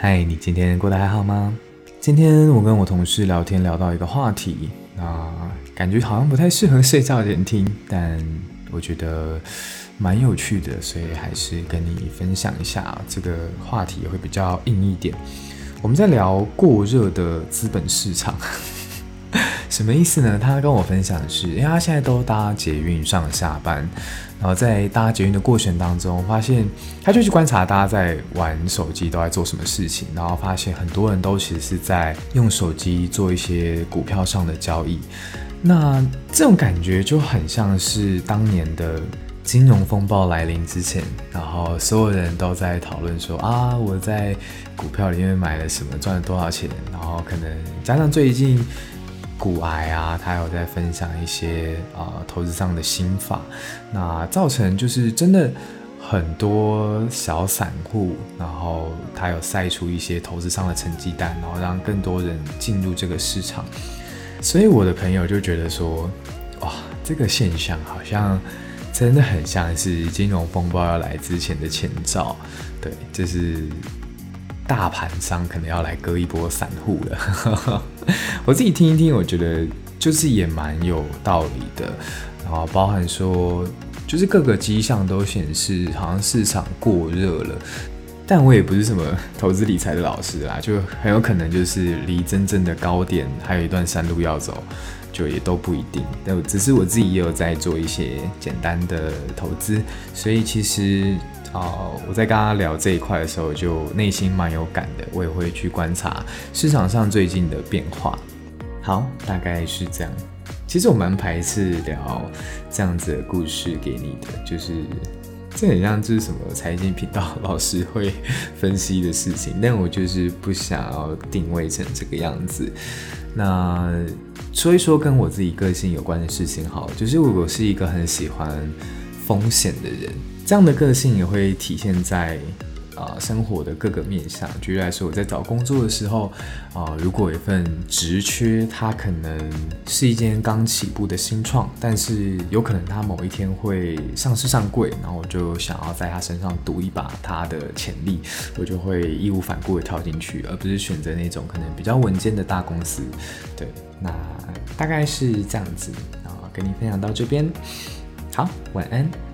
嗨，你今天过得还好吗？今天我跟我同事聊天，聊到一个话题，那感觉好像不太适合睡觉前听，但我觉得蛮有趣的，所以还是跟你分享一下。这个话题会比较硬一点。我们在聊过热的资本市场。什么意思呢？他跟我分享的是，因为他现在都搭捷运上下班，然后在搭捷运的过程当中，发现他就去观察大家在玩手机都在做什么事情，然后发现很多人都其实是在用手机做一些股票上的交易。那这种感觉就很像是当年的金融风暴来临之前，然后所有人都在讨论说啊，我在股票里面买了什么，赚了多少钱，然后可能加上最近。股癌啊，他有在分享一些啊、投资上的心法，那造成就是真的很多小散户，然后他有晒出一些投资上的成绩单，然后让更多人进入这个市场。所以我的朋友就觉得说，哇，这个现象好像真的很像是金融风暴要来之前的前兆，对，这是。大盘商可能要来割一波散户了，我自己听一听，我觉得就是也蛮有道理的。然后包含说，就是各个迹象都显示好像市场过热了，但我也不是什么投资理财的老师啦，就很有可能就是离真正的高点还有一段山路要走，就也都不一定。但只是我自己也有在做一些简单的投资，所以其实。哦，我在跟他聊这一块的时候，就内心蛮有感的。我也会去观察市场上最近的变化。好，大概是这样。其实我蛮排斥聊这样子的故事给你的，就是这很像就是什么财经频道老师会分析的事情，但我就是不想要定位成这个样子。那说一说跟我自己个性有关的事情，好，就是我是一个很喜欢风险的人。这样的个性也会体现在啊、呃、生活的各个面向。举例来说，我在找工作的时候啊、呃，如果一份职缺，它可能是一间刚起步的新创，但是有可能它某一天会上市上柜，然后我就想要在它身上赌一把它的潜力，我就会义无反顾的跳进去，而不是选择那种可能比较稳健的大公司。对，那大概是这样子啊，跟你分享到这边，好，晚安。